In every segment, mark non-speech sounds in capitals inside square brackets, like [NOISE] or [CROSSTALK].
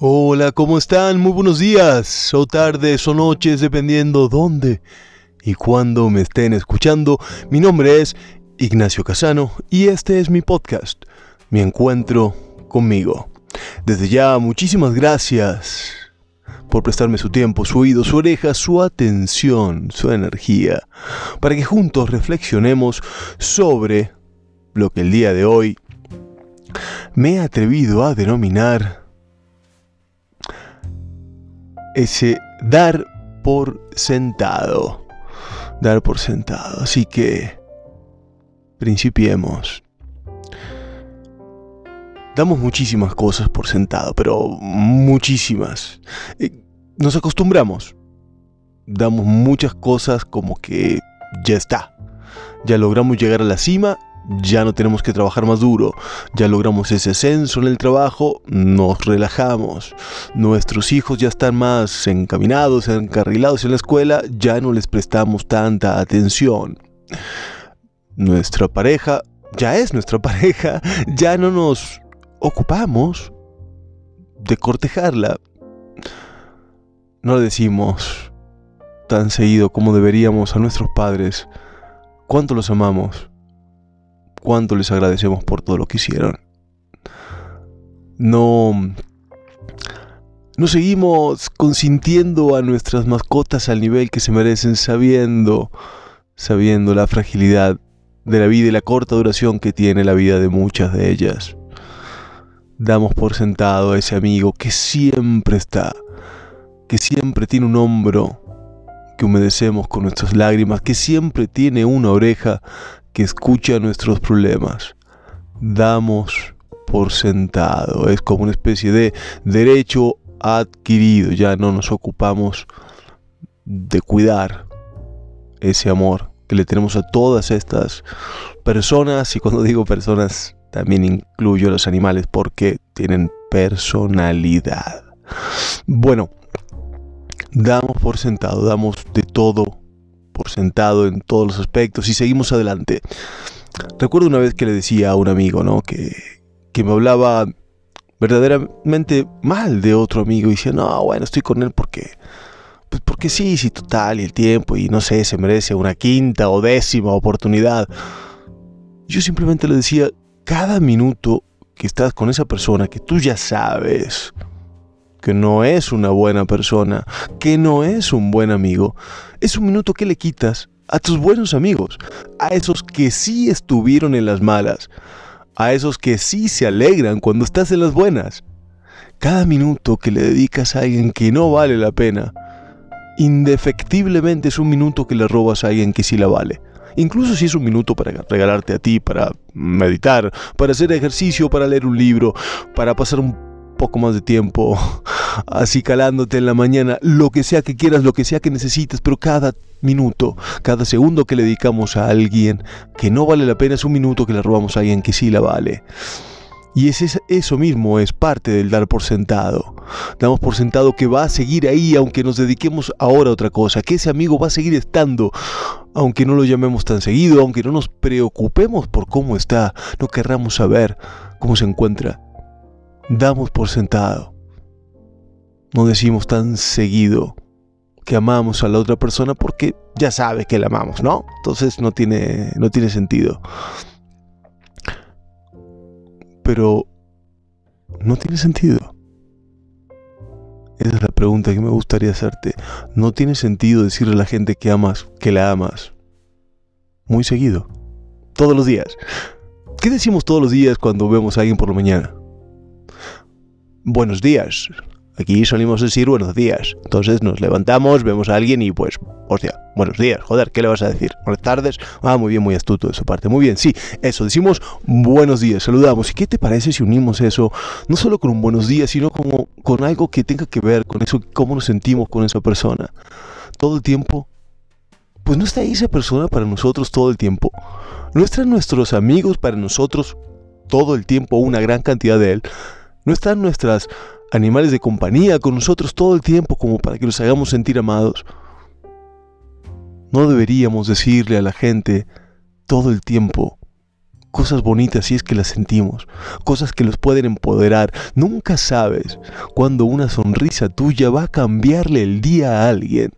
Hola, ¿cómo están? Muy buenos días, o tardes o noches, dependiendo dónde y cuándo me estén escuchando. Mi nombre es Ignacio Casano y este es mi podcast, Mi Encuentro conmigo. Desde ya, muchísimas gracias por prestarme su tiempo, su oído, su oreja, su atención, su energía, para que juntos reflexionemos sobre lo que el día de hoy me he atrevido a denominar ese dar por sentado. Dar por sentado. Así que, principiemos. Damos muchísimas cosas por sentado, pero muchísimas. Eh, nos acostumbramos. Damos muchas cosas como que ya está. Ya logramos llegar a la cima ya no tenemos que trabajar más duro, ya logramos ese ascenso en el trabajo, nos relajamos, nuestros hijos ya están más encaminados, encarrilados en la escuela, ya no les prestamos tanta atención. Nuestra pareja ya es nuestra [LAUGHS] pareja, ya no nos ocupamos de cortejarla. No le decimos tan seguido como deberíamos a nuestros padres cuánto los amamos cuánto les agradecemos por todo lo que hicieron. No, no seguimos consintiendo a nuestras mascotas al nivel que se merecen sabiendo, sabiendo la fragilidad de la vida y la corta duración que tiene la vida de muchas de ellas. Damos por sentado a ese amigo que siempre está, que siempre tiene un hombro que humedecemos con nuestras lágrimas, que siempre tiene una oreja que escucha nuestros problemas. Damos por sentado, es como una especie de derecho adquirido, ya no nos ocupamos de cuidar ese amor que le tenemos a todas estas personas y cuando digo personas también incluyo a los animales porque tienen personalidad. Bueno, damos por sentado, damos de todo por sentado en todos los aspectos y seguimos adelante. Recuerdo una vez que le decía a un amigo, ¿no? Que, que me hablaba verdaderamente mal de otro amigo y decía, no, bueno, estoy con él porque, pues porque sí, sí, total, y el tiempo, y no sé, se merece una quinta o décima oportunidad. Yo simplemente le decía, cada minuto que estás con esa persona que tú ya sabes que no es una buena persona, que no es un buen amigo, es un minuto que le quitas a tus buenos amigos, a esos que sí estuvieron en las malas, a esos que sí se alegran cuando estás en las buenas. Cada minuto que le dedicas a alguien que no vale la pena, indefectiblemente es un minuto que le robas a alguien que sí la vale. Incluso si es un minuto para regalarte a ti, para meditar, para hacer ejercicio, para leer un libro, para pasar un poco más de tiempo [LAUGHS] así calándote en la mañana, lo que sea que quieras, lo que sea que necesites, pero cada minuto, cada segundo que le dedicamos a alguien que no vale la pena es un minuto que le robamos a alguien que sí la vale. Y es eso mismo es parte del dar por sentado. Damos por sentado que va a seguir ahí aunque nos dediquemos ahora a otra cosa, que ese amigo va a seguir estando, aunque no lo llamemos tan seguido, aunque no nos preocupemos por cómo está, no querramos saber cómo se encuentra damos por sentado. No decimos tan seguido que amamos a la otra persona porque ya sabe que la amamos, ¿no? Entonces no tiene, no tiene sentido. Pero no tiene sentido. Esa es la pregunta que me gustaría hacerte. ¿No tiene sentido decirle a la gente que amas, que la amas? Muy seguido. Todos los días. ¿Qué decimos todos los días cuando vemos a alguien por la mañana? Buenos días. Aquí salimos a decir buenos días. Entonces nos levantamos, vemos a alguien y pues, hostia, buenos días, joder, ¿qué le vas a decir? Buenas tardes. Ah, muy bien, muy astuto de su parte. Muy bien, sí, eso, decimos buenos días, saludamos. ¿Y qué te parece si unimos eso no solo con un buenos días, sino como con algo que tenga que ver con eso, cómo nos sentimos con esa persona? Todo el tiempo. Pues no está ahí esa persona para nosotros todo el tiempo. No están nuestros amigos para nosotros todo el tiempo, una gran cantidad de él. ¿No están nuestras animales de compañía con nosotros todo el tiempo como para que los hagamos sentir amados? ¿No deberíamos decirle a la gente todo el tiempo cosas bonitas si es que las sentimos, cosas que los pueden empoderar. Nunca sabes cuando una sonrisa tuya va a cambiarle el día a alguien.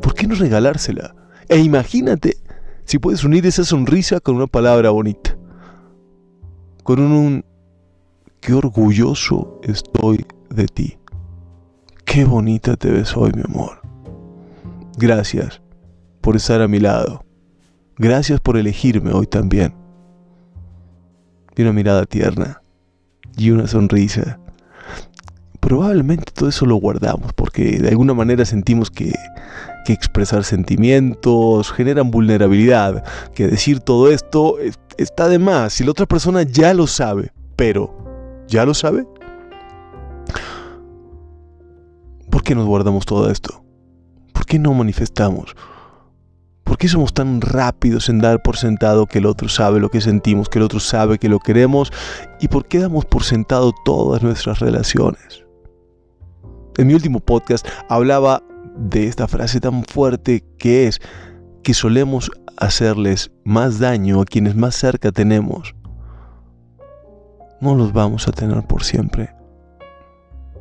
¿Por qué no regalársela? E imagínate si puedes unir esa sonrisa con una palabra bonita. Con un, qué orgulloso estoy de ti. Qué bonita te ves hoy, mi amor. Gracias por estar a mi lado. Gracias por elegirme hoy también. Y una mirada tierna y una sonrisa. Probablemente todo eso lo guardamos porque de alguna manera sentimos que, que expresar sentimientos generan vulnerabilidad, que decir todo esto está de más si la otra persona ya lo sabe, pero ¿ya lo sabe? ¿Por qué nos guardamos todo esto? ¿Por qué no manifestamos? ¿Por qué somos tan rápidos en dar por sentado que el otro sabe lo que sentimos, que el otro sabe que lo queremos? ¿Y por qué damos por sentado todas nuestras relaciones? En mi último podcast hablaba de esta frase tan fuerte que es que solemos hacerles más daño a quienes más cerca tenemos. No los vamos a tener por siempre.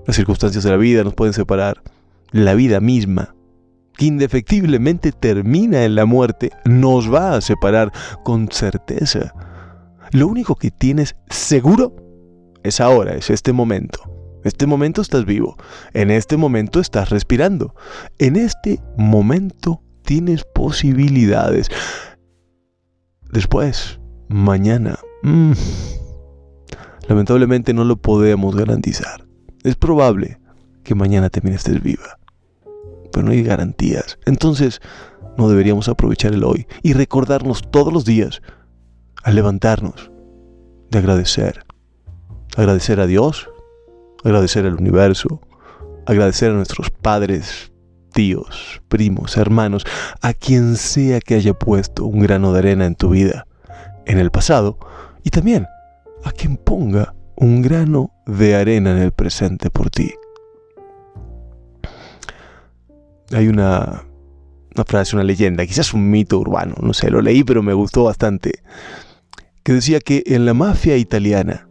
Las circunstancias de la vida nos pueden separar. La vida misma que indefectiblemente termina en la muerte, nos va a separar con certeza. Lo único que tienes seguro es ahora, es este momento. En este momento estás vivo, en este momento estás respirando, en este momento tienes posibilidades. Después, mañana, mm, lamentablemente no lo podemos garantizar. Es probable que mañana también estés viva pero no hay garantías. Entonces, no deberíamos aprovechar el hoy y recordarnos todos los días al levantarnos de agradecer. Agradecer a Dios, agradecer al universo, agradecer a nuestros padres, tíos, primos, hermanos, a quien sea que haya puesto un grano de arena en tu vida en el pasado y también a quien ponga un grano de arena en el presente por ti. hay una, una frase, una leyenda, quizás un mito urbano, no sé, lo leí pero me gustó bastante, que decía que en la mafia italiana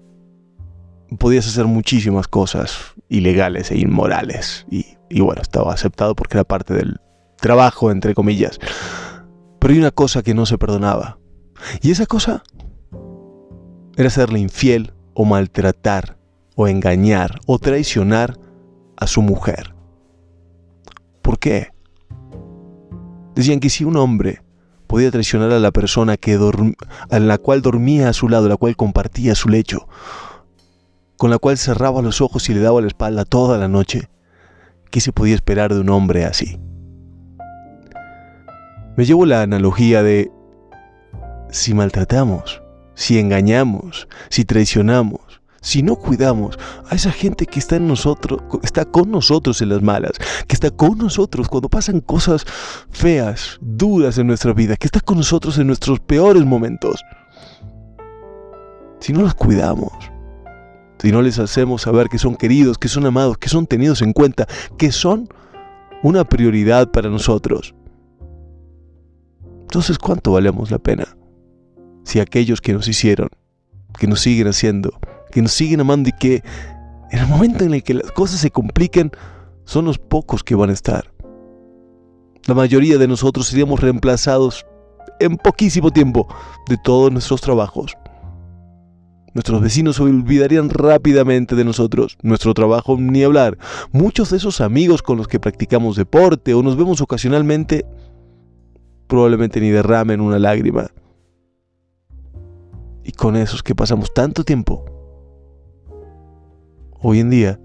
podías hacer muchísimas cosas ilegales e inmorales y, y bueno, estaba aceptado porque era parte del trabajo, entre comillas. Pero hay una cosa que no se perdonaba. Y esa cosa era serle infiel o maltratar o engañar o traicionar a su mujer. ¿Por qué? Decían que si un hombre podía traicionar a la persona que a la cual dormía a su lado, la cual compartía su lecho, con la cual cerraba los ojos y le daba la espalda toda la noche, ¿qué se podía esperar de un hombre así? Me llevo la analogía de si maltratamos, si engañamos, si traicionamos, si no cuidamos a esa gente que está en nosotros, está con nosotros en las malas, que está con nosotros cuando pasan cosas feas, duras en nuestra vida, que está con nosotros en nuestros peores momentos. Si no los cuidamos, si no les hacemos saber que son queridos, que son amados, que son tenidos en cuenta, que son una prioridad para nosotros. Entonces, ¿cuánto valemos la pena? Si aquellos que nos hicieron, que nos siguen haciendo, que nos siguen amando y que en el momento en el que las cosas se compliquen, son los pocos que van a estar. La mayoría de nosotros seríamos reemplazados en poquísimo tiempo de todos nuestros trabajos. Nuestros vecinos se olvidarían rápidamente de nosotros, nuestro trabajo ni hablar. Muchos de esos amigos con los que practicamos deporte o nos vemos ocasionalmente probablemente ni derramen una lágrima. Y con esos que pasamos tanto tiempo, hoy en día,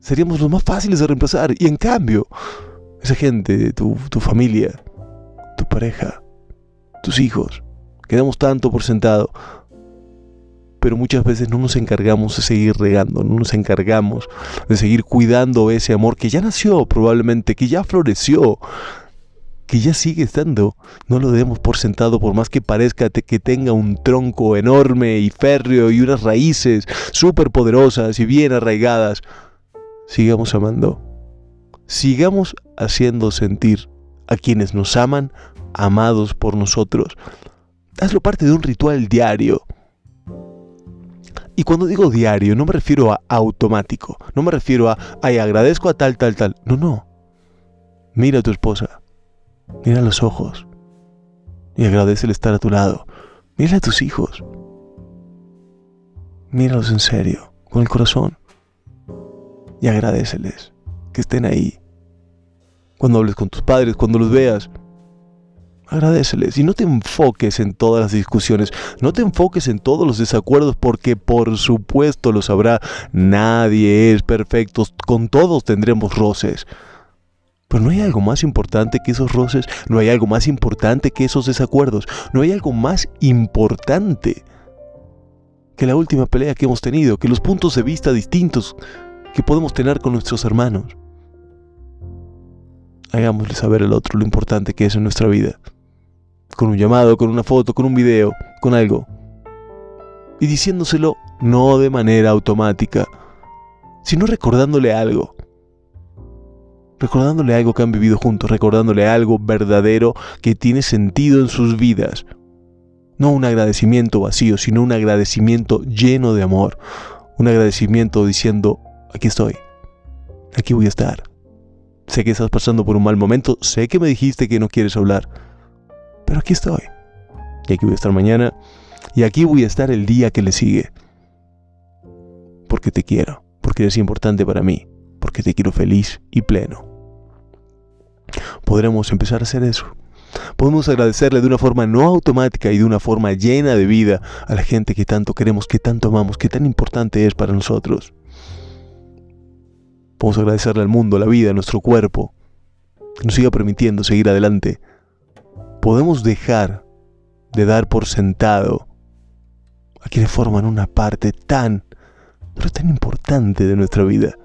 seríamos los más fáciles de reemplazar. Y en cambio, esa gente, tu, tu familia, tu pareja, tus hijos, quedamos tanto por sentado, pero muchas veces no nos encargamos de seguir regando, no nos encargamos de seguir cuidando ese amor que ya nació probablemente, que ya floreció, que ya sigue estando. No lo demos por sentado por más que parezca que tenga un tronco enorme y férreo y unas raíces súper poderosas y bien arraigadas. Sigamos amando. Sigamos haciendo sentir a quienes nos aman amados por nosotros. hazlo parte de un ritual diario. Y cuando digo diario, no me refiero a automático, no me refiero a, ay, agradezco a tal, tal, tal. No, no. Mira a tu esposa, mira los ojos y agradece el estar a tu lado. Mira a tus hijos. Míralos en serio, con el corazón. Y agradeceles que estén ahí. Cuando hables con tus padres, cuando los veas, agradeceles y no te enfoques en todas las discusiones, no te enfoques en todos los desacuerdos porque por supuesto lo sabrá, nadie es perfecto, con todos tendremos roces. Pero no hay algo más importante que esos roces, no hay algo más importante que esos desacuerdos, no hay algo más importante que la última pelea que hemos tenido, que los puntos de vista distintos que podemos tener con nuestros hermanos. Hagámosle saber al otro lo importante que es en nuestra vida con un llamado, con una foto, con un video, con algo. Y diciéndoselo no de manera automática, sino recordándole algo. Recordándole algo que han vivido juntos, recordándole algo verdadero que tiene sentido en sus vidas. No un agradecimiento vacío, sino un agradecimiento lleno de amor. Un agradecimiento diciendo, aquí estoy, aquí voy a estar. Sé que estás pasando por un mal momento, sé que me dijiste que no quieres hablar pero aquí estoy. Y aquí voy a estar mañana. Y aquí voy a estar el día que le sigue. Porque te quiero. Porque eres importante para mí. Porque te quiero feliz y pleno. Podremos empezar a hacer eso. Podemos agradecerle de una forma no automática y de una forma llena de vida a la gente que tanto queremos, que tanto amamos, que tan importante es para nosotros. Podemos agradecerle al mundo, a la vida, a nuestro cuerpo, que nos siga permitiendo seguir adelante podemos dejar de dar por sentado a quienes forman una parte tan, pero tan importante de nuestra vida.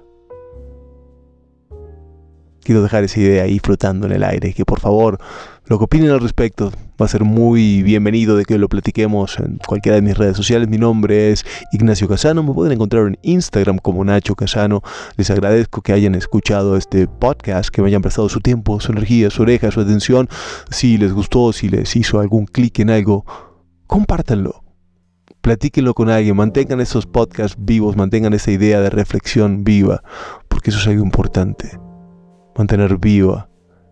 Quiero dejar esa idea ahí flotando en el aire, que por favor lo que opinen al respecto va a ser muy bienvenido de que lo platiquemos en cualquiera de mis redes sociales. Mi nombre es Ignacio Casano. Me pueden encontrar en Instagram como Nacho Casano. Les agradezco que hayan escuchado este podcast, que me hayan prestado su tiempo, su energía, su oreja, su atención. Si les gustó, si les hizo algún clic en algo, compártanlo. Platíquenlo con alguien, mantengan esos podcasts vivos, mantengan esa idea de reflexión viva, porque eso es algo importante. Mantener viva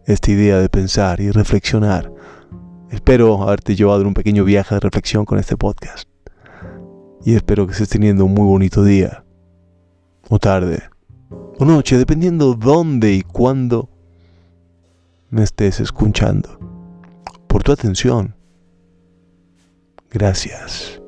esta idea de pensar y reflexionar. Espero haberte llevado en un pequeño viaje de reflexión con este podcast. Y espero que estés teniendo un muy bonito día. O tarde. O noche, dependiendo dónde y cuándo me estés escuchando. Por tu atención. Gracias.